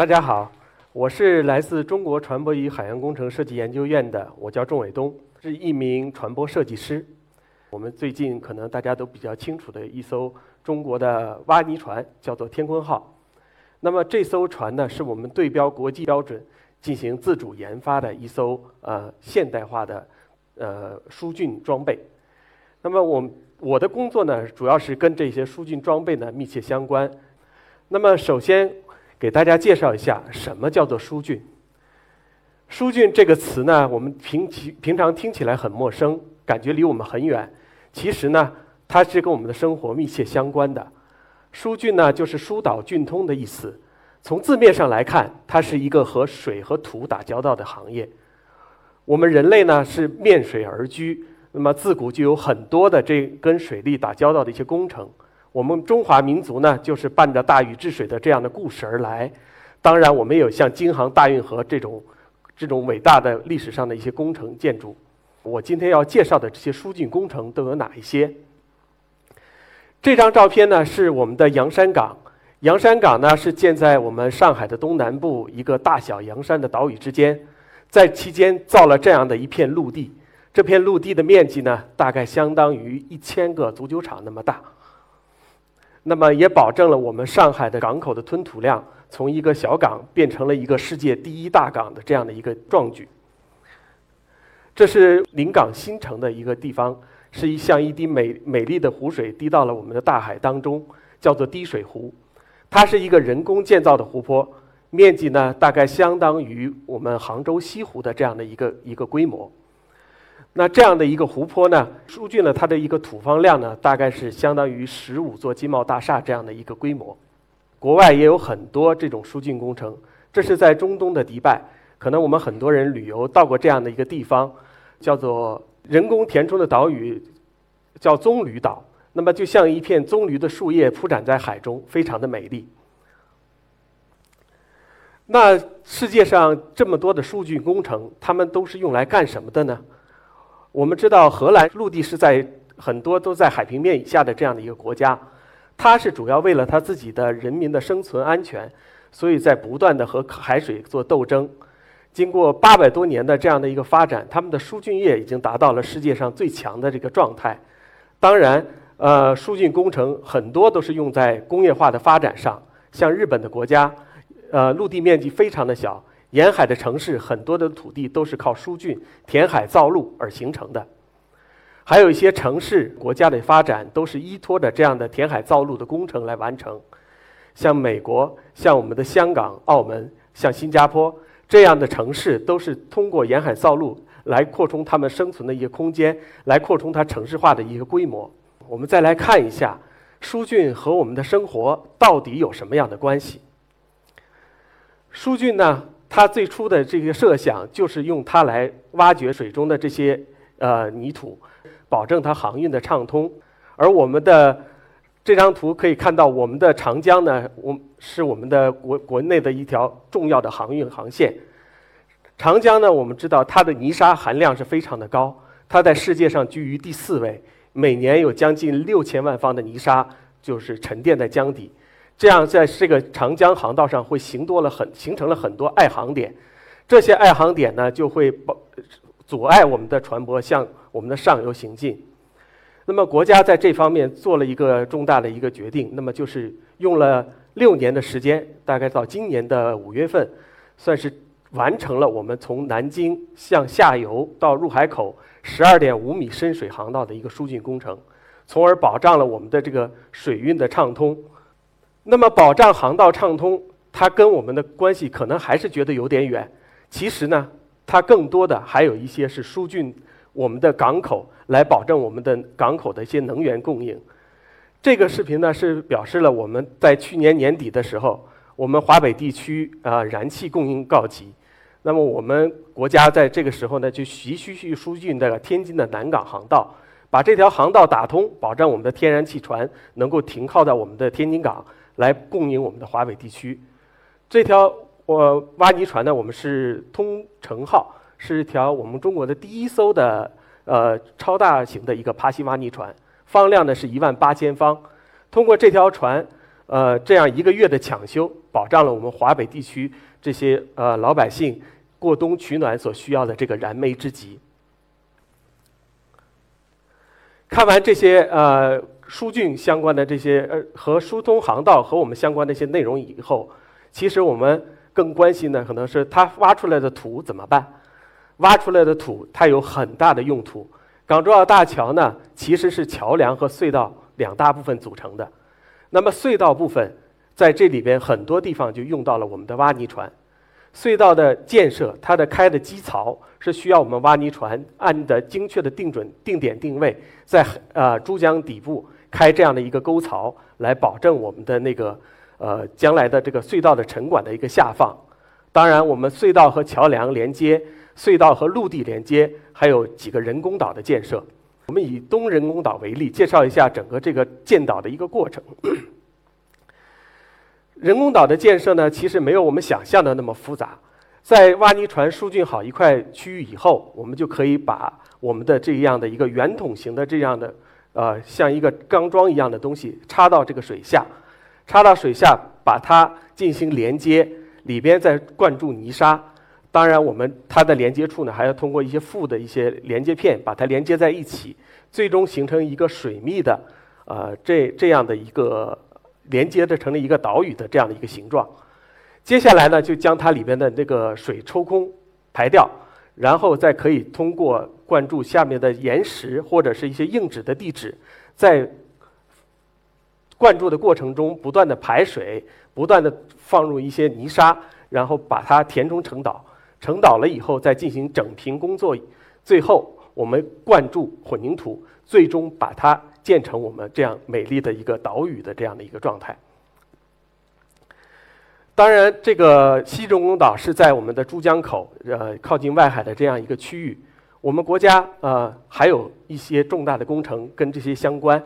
大家好，我是来自中国船舶与海洋工程设计研究院的，我叫仲伟东，是一名船舶设计师。我们最近可能大家都比较清楚的一艘中国的挖泥船叫做“天鲲号”。那么这艘船呢，是我们对标国际标准进行自主研发的一艘呃现代化的呃疏浚装备。那么我我的工作呢，主要是跟这些疏浚装备呢密切相关。那么首先给大家介绍一下什么叫做疏浚。疏浚这个词呢，我们平其平常听起来很陌生，感觉离我们很远。其实呢，它是跟我们的生活密切相关的。疏浚呢，就是疏导、浚通的意思。从字面上来看，它是一个和水和土打交道的行业。我们人类呢是面水而居，那么自古就有很多的这跟水利打交道的一些工程。我们中华民族呢，就是伴着大禹治水的这样的故事而来。当然，我们有像京杭大运河这种这种伟大的历史上的一些工程建筑。我今天要介绍的这些疏浚工程都有哪一些？这张照片呢是我们的洋山港，洋山港呢是建在我们上海的东南部一个大小洋山的岛屿之间，在期间造了这样的一片陆地，这片陆地的面积呢大概相当于一千个足球场那么大，那么也保证了我们上海的港口的吞吐量从一个小港变成了一个世界第一大港的这样的一个壮举。这是临港新城的一个地方，是一像一滴美美丽的湖水滴到了我们的大海当中，叫做滴水湖。它是一个人工建造的湖泊，面积呢大概相当于我们杭州西湖的这样的一个一个规模。那这样的一个湖泊呢，疏浚了它的一个土方量呢，大概是相当于十五座金茂大厦这样的一个规模。国外也有很多这种疏浚工程，这是在中东的迪拜，可能我们很多人旅游到过这样的一个地方。叫做人工填充的岛屿，叫棕榈岛。那么就像一片棕榈的树叶铺展在海中，非常的美丽。那世界上这么多的疏浚工程，它们都是用来干什么的呢？我们知道，荷兰陆地是在很多都在海平面以下的这样的一个国家，它是主要为了它自己的人民的生存安全，所以在不断的和海水做斗争。经过八百多年的这样的一个发展，他们的疏浚业已经达到了世界上最强的这个状态。当然，呃，疏浚工程很多都是用在工业化的发展上。像日本的国家，呃，陆地面积非常的小，沿海的城市很多的土地都是靠疏浚、填海造陆而形成的。还有一些城市国家的发展都是依托着这样的填海造陆的工程来完成。像美国，像我们的香港、澳门，像新加坡。这样的城市都是通过沿海造陆来扩充他们生存的一个空间，来扩充它城市化的一个规模。我们再来看一下，疏浚和我们的生活到底有什么样的关系？疏浚呢，它最初的这个设想就是用它来挖掘水中的这些呃泥土，保证它航运的畅通。而我们的这张图可以看到，我们的长江呢，我是我们的国国内的一条重要的航运航线。长江呢，我们知道它的泥沙含量是非常的高，它在世界上居于第四位，每年有将近六千万方的泥沙就是沉淀在江底，这样在这个长江航道上会形多了很形成了很多爱航点，这些爱航点呢就会保阻碍我们的船舶向我们的上游行进。那么国家在这方面做了一个重大的一个决定，那么就是用了六年的时间，大概到今年的五月份，算是完成了我们从南京向下游到入海口十二点五米深水航道的一个疏浚工程，从而保障了我们的这个水运的畅通。那么保障航道畅通，它跟我们的关系可能还是觉得有点远。其实呢，它更多的还有一些是疏浚。我们的港口来保证我们的港口的一些能源供应。这个视频呢是表示了我们在去年年底的时候，我们华北地区啊燃气供应告急。那么我们国家在这个时候呢就急需去疏浚这个天津的南港航道，把这条航道打通，保障我们的天然气船能够停靠在我们的天津港来供应我们的华北地区。这条我挖泥船呢，我们是通城号。是一条我们中国的第一艘的呃超大型的一个爬行挖泥船，方量呢是一万八千方。通过这条船，呃，这样一个月的抢修，保障了我们华北地区这些呃老百姓过冬取暖所需要的这个燃眉之急。看完这些呃疏浚相关的这些呃和疏通航道和我们相关的一些内容以后，其实我们更关心的可能是它挖出来的土怎么办？挖出来的土它有很大的用途。港珠澳大桥呢，其实是桥梁和隧道两大部分组成的。那么隧道部分在这里边很多地方就用到了我们的挖泥船。隧道的建设，它的开的基槽是需要我们挖泥船按的精确的定准定点定位，在呃珠江底部开这样的一个沟槽，来保证我们的那个呃将来的这个隧道的沉管的一个下放。当然，我们隧道和桥梁连接。隧道和陆地连接，还有几个人工岛的建设。我们以东人工岛为例，介绍一下整个这个建岛的一个过程。人工岛的建设呢，其实没有我们想象的那么复杂。在挖泥船疏浚好一块区域以后，我们就可以把我们的这样的一个圆筒形的这样的呃，像一个钢桩一样的东西插到这个水下，插到水下把它进行连接，里边再灌注泥沙。当然，我们它的连接处呢，还要通过一些副的一些连接片把它连接在一起，最终形成一个水密的，呃，这这样的一个连接的成了一个岛屿的这样的一个形状。接下来呢，就将它里边的那个水抽空排掉，然后再可以通过灌注下面的岩石或者是一些硬质的地质，在灌注的过程中不断的排水，不断的放入一些泥沙，然后把它填充成岛。成岛了以后，再进行整平工作，最后我们灌注混凝土，最终把它建成我们这样美丽的一个岛屿的这样的一个状态。当然，这个西人工岛是在我们的珠江口，呃，靠近外海的这样一个区域。我们国家呃还有一些重大的工程跟这些相关，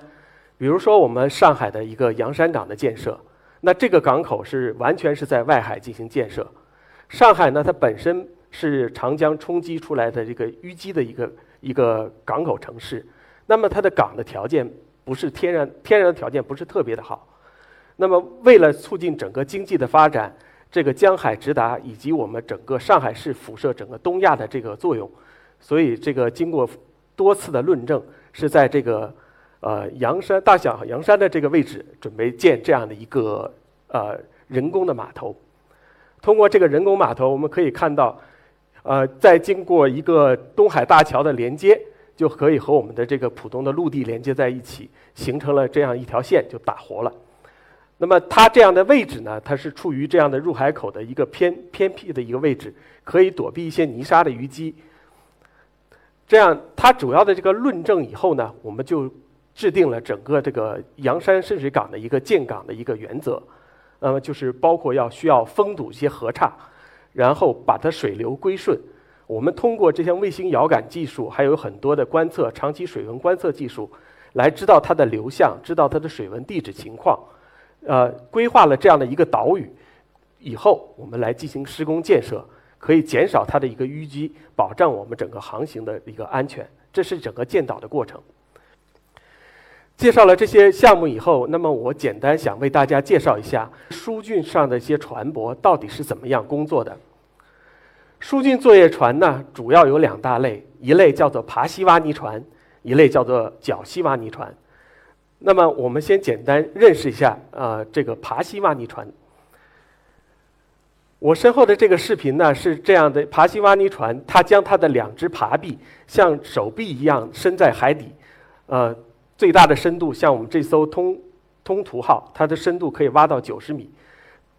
比如说我们上海的一个洋山港的建设，那这个港口是完全是在外海进行建设。上海呢，它本身是长江冲击出来的这个淤积的一个一个港口城市，那么它的港的条件不是天然天然的条件不是特别的好，那么为了促进整个经济的发展，这个江海直达以及我们整个上海市辐射整个东亚的这个作用，所以这个经过多次的论证，是在这个呃洋山大小洋山的这个位置准备建这样的一个呃人工的码头。通过这个人工码头，我们可以看到，呃，在经过一个东海大桥的连接，就可以和我们的这个浦东的陆地连接在一起，形成了这样一条线，就打活了。那么它这样的位置呢，它是处于这样的入海口的一个偏偏僻的一个位置，可以躲避一些泥沙的淤积。这样，它主要的这个论证以后呢，我们就制定了整个这个洋山深水港的一个建港的一个原则。那么就是包括要需要封堵一些河岔，然后把它水流归顺。我们通过这些卫星遥感技术，还有很多的观测长期水文观测技术，来知道它的流向，知道它的水文地质情况。呃，规划了这样的一个岛屿以后，我们来进行施工建设，可以减少它的一个淤积，保障我们整个航行的一个安全。这是整个建岛的过程。介绍了这些项目以后，那么我简单想为大家介绍一下疏浚上的一些船舶到底是怎么样工作的。疏浚作业船呢，主要有两大类，一类叫做爬溪挖泥船，一类叫做绞溪挖泥船。那么我们先简单认识一下啊，这个爬溪挖泥船。我身后的这个视频呢是这样的：爬溪挖泥船，它将它的两只爬臂像手臂一样伸在海底，呃。最大的深度，像我们这艘“通通途号”，它的深度可以挖到九十米。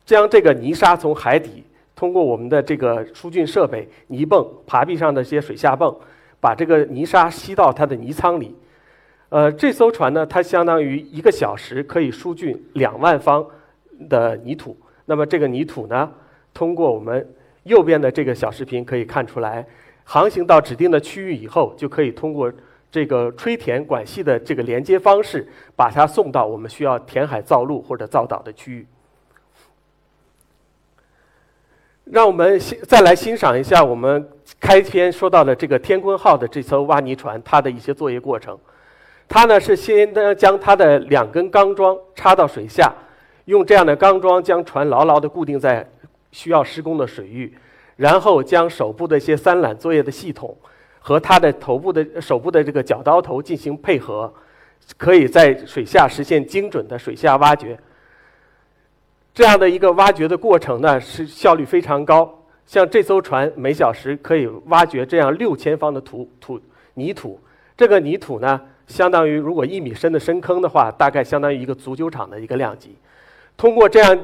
将这个泥沙从海底通过我们的这个疏浚设备——泥泵、爬壁上的一些水下泵，把这个泥沙吸到它的泥舱里。呃，这艘船呢，它相当于一个小时可以疏浚两万方的泥土。那么这个泥土呢，通过我们右边的这个小视频可以看出来，航行到指定的区域以后，就可以通过。这个吹填管系的这个连接方式，把它送到我们需要填海造陆或者造岛的区域。让我们欣再来欣赏一下我们开篇说到的这个“天坤号”的这艘挖泥船，它的一些作业过程。它呢是先将它的两根钢桩插到水下，用这样的钢桩将船牢牢地固定在需要施工的水域，然后将手部的一些三缆作业的系统和它的头部的手部的这个绞刀头进行配合，可以在水下实现精准的水下挖掘。这样的一个挖掘的过程呢，是效率非常高。像这艘船每小时可以挖掘这样六千方的土土泥土，这个泥土呢，相当于如果一米深的深坑的话，大概相当于一个足球场的一个量级。通过这样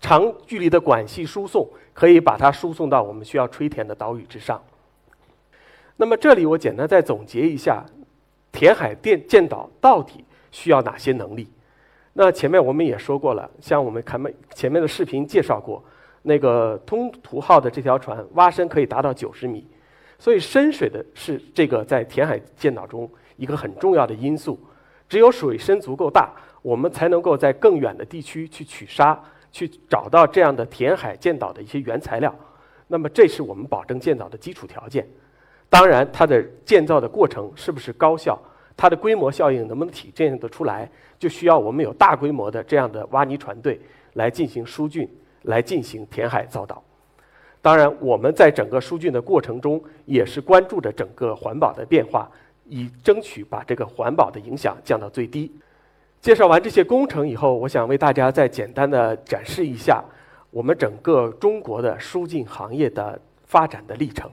长距离的管系输送，可以把它输送到我们需要吹填的岛屿之上。那么这里我简单再总结一下，填海建建岛到底需要哪些能力？那前面我们也说过了，像我们看面前面的视频介绍过。那个通途号的这条船挖深可以达到九十米，所以深水的是这个在填海建岛中一个很重要的因素。只有水深足够大，我们才能够在更远的地区去取沙，去找到这样的填海建岛的一些原材料。那么，这是我们保证建岛的基础条件。当然，它的建造的过程是不是高效，它的规模效应能不能体现得出来，就需要我们有大规模的这样的挖泥船队来进行疏浚。来进行填海造岛，当然，我们在整个疏浚的过程中，也是关注着整个环保的变化，以争取把这个环保的影响降到最低。介绍完这些工程以后，我想为大家再简单的展示一下我们整个中国的疏浚行业的发展的历程。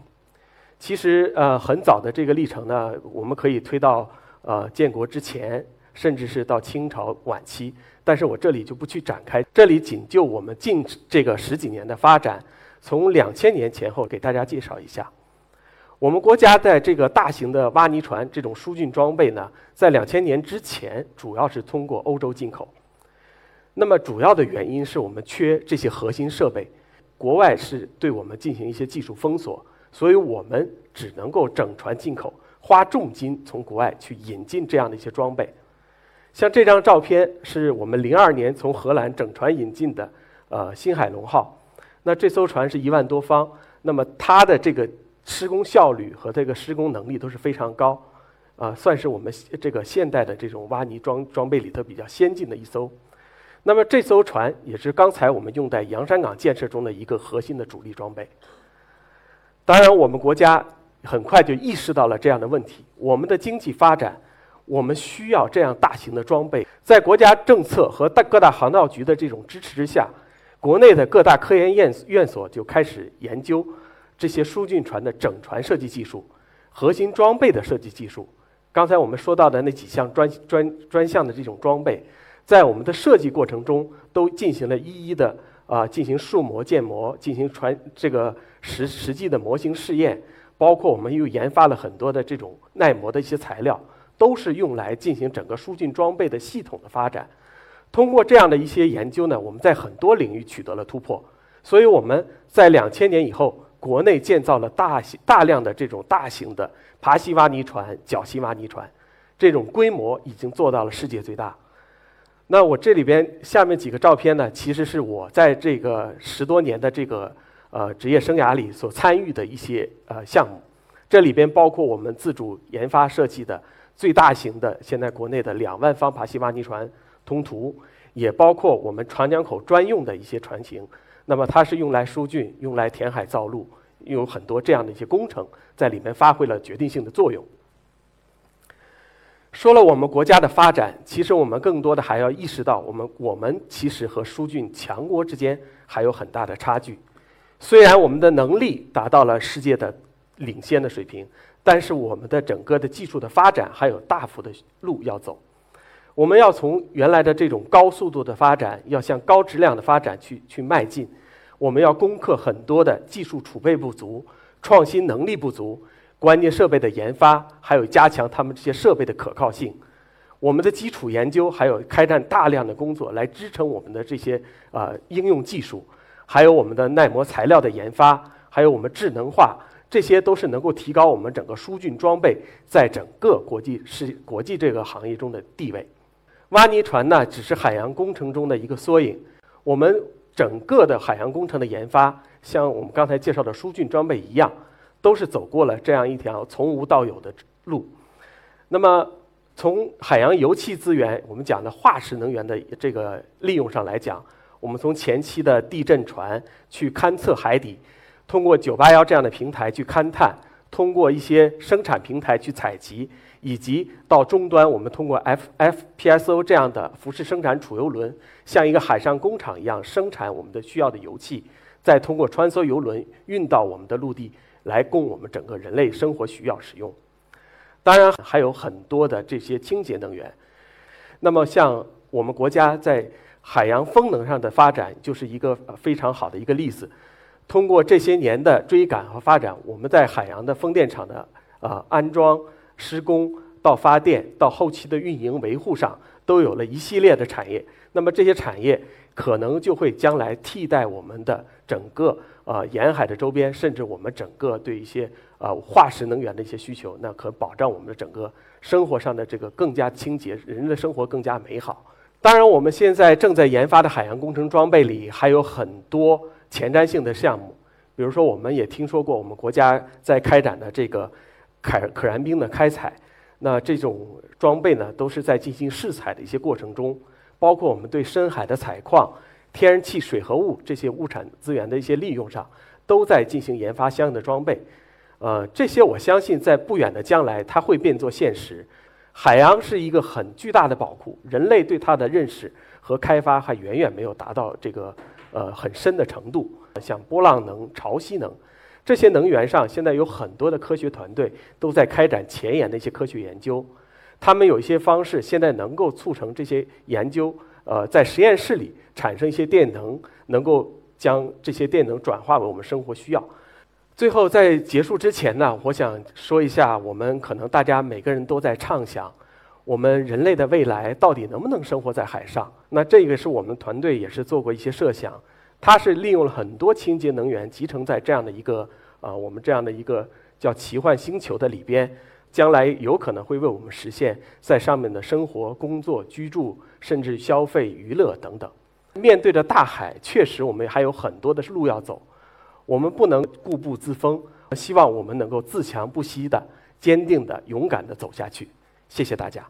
其实，呃，很早的这个历程呢，我们可以推到呃建国之前，甚至是到清朝晚期。但是我这里就不去展开，这里仅就我们近这个十几年的发展，从两千年前后给大家介绍一下。我们国家在这个大型的挖泥船这种疏浚装备呢，在两千年之前主要是通过欧洲进口。那么主要的原因是我们缺这些核心设备，国外是对我们进行一些技术封锁，所以我们只能够整船进口，花重金从国外去引进这样的一些装备。像这张照片是我们零二年从荷兰整船引进的，呃，新海龙号。那这艘船是一万多方，那么它的这个施工效率和这个施工能力都是非常高，啊，算是我们这个现代的这种挖泥装装备里头比较先进的一艘。那么这艘船也是刚才我们用在洋山港建设中的一个核心的主力装备。当然，我们国家很快就意识到了这样的问题，我们的经济发展。我们需要这样大型的装备，在国家政策和大各大航道局的这种支持之下，国内的各大科研院院所就开始研究这些疏浚船的整船设计技术、核心装备的设计技术。刚才我们说到的那几项专专专项的这种装备，在我们的设计过程中都进行了一一的啊进行数模建模，进行船这个实实际的模型试验，包括我们又研发了很多的这种耐磨的一些材料。都是用来进行整个疏浚装备的系统的发展。通过这样的一些研究呢，我们在很多领域取得了突破。所以我们在两千年以后，国内建造了大型大量的这种大型的爬西挖泥船、绞溪挖泥船，这种规模已经做到了世界最大。那我这里边下面几个照片呢，其实是我在这个十多年的这个呃职业生涯里所参与的一些呃项目。这里边包括我们自主研发设计的。最大型的现在国内的两万方爬西挖泥船通途，也包括我们长江口专用的一些船型。那么它是用来疏浚、用来填海造陆，有很多这样的一些工程在里面发挥了决定性的作用。说了我们国家的发展，其实我们更多的还要意识到，我们我们其实和疏浚强国之间还有很大的差距。虽然我们的能力达到了世界的领先的水平。但是我们的整个的技术的发展还有大幅的路要走，我们要从原来的这种高速度的发展，要向高质量的发展去去迈进。我们要攻克很多的技术储备不足、创新能力不足、关键设备的研发，还有加强他们这些设备的可靠性。我们的基础研究还有开展大量的工作来支撑我们的这些呃应用技术，还有我们的耐磨材料的研发，还有我们智能化。这些都是能够提高我们整个疏浚装备在整个国际是国际这个行业中的地位。挖泥船呢，只是海洋工程中的一个缩影。我们整个的海洋工程的研发，像我们刚才介绍的疏浚装备一样，都是走过了这样一条从无到有的路。那么，从海洋油气资源，我们讲的化石能源的这个利用上来讲，我们从前期的地震船去勘测海底，通过九八幺这样的平台去勘探，通过一些生产平台去采集，以及到终端，我们通过 F FPSO 这样的浮式生产储油轮，像一个海上工厂一样生产我们的需要的油气，再通过穿梭油轮运到我们的陆地，来供我们整个人类生活需要使用。当然还有很多的这些清洁能源。那么，像我们国家在海洋风能上的发展，就是一个非常好的一个例子。通过这些年的追赶和发展，我们在海洋的风电场的啊安装、施工到发电到后期的运营维护上，都有了一系列的产业。那么这些产业可能就会将来替代我们的整个啊沿海的周边，甚至我们整个对一些。啊，化石能源的一些需求，那可保障我们的整个生活上的这个更加清洁，人的生活更加美好。当然，我们现在正在研发的海洋工程装备里还有很多前瞻性的项目，比如说，我们也听说过我们国家在开展的这个可可燃冰的开采，那这种装备呢，都是在进行试采的一些过程中，包括我们对深海的采矿、天然气、水合物这些物产资源的一些利用上，都在进行研发相应的装备。呃，这些我相信在不远的将来它会变作现实。海洋是一个很巨大的宝库，人类对它的认识和开发还远远没有达到这个呃很深的程度。像波浪能、潮汐能这些能源上，现在有很多的科学团队都在开展前沿的一些科学研究。他们有一些方式现在能够促成这些研究，呃，在实验室里产生一些电能，能够将这些电能转化为我们生活需要。最后，在结束之前呢，我想说一下，我们可能大家每个人都在畅想，我们人类的未来到底能不能生活在海上？那这个是我们团队也是做过一些设想，它是利用了很多清洁能源集成在这样的一个啊，我们这样的一个叫奇幻星球的里边，将来有可能会为我们实现在上面的生活、工作、居住，甚至消费、娱乐等等。面对着大海，确实我们还有很多的路要走。我们不能固步自封，希望我们能够自强不息的、坚定的、勇敢的走下去。谢谢大家。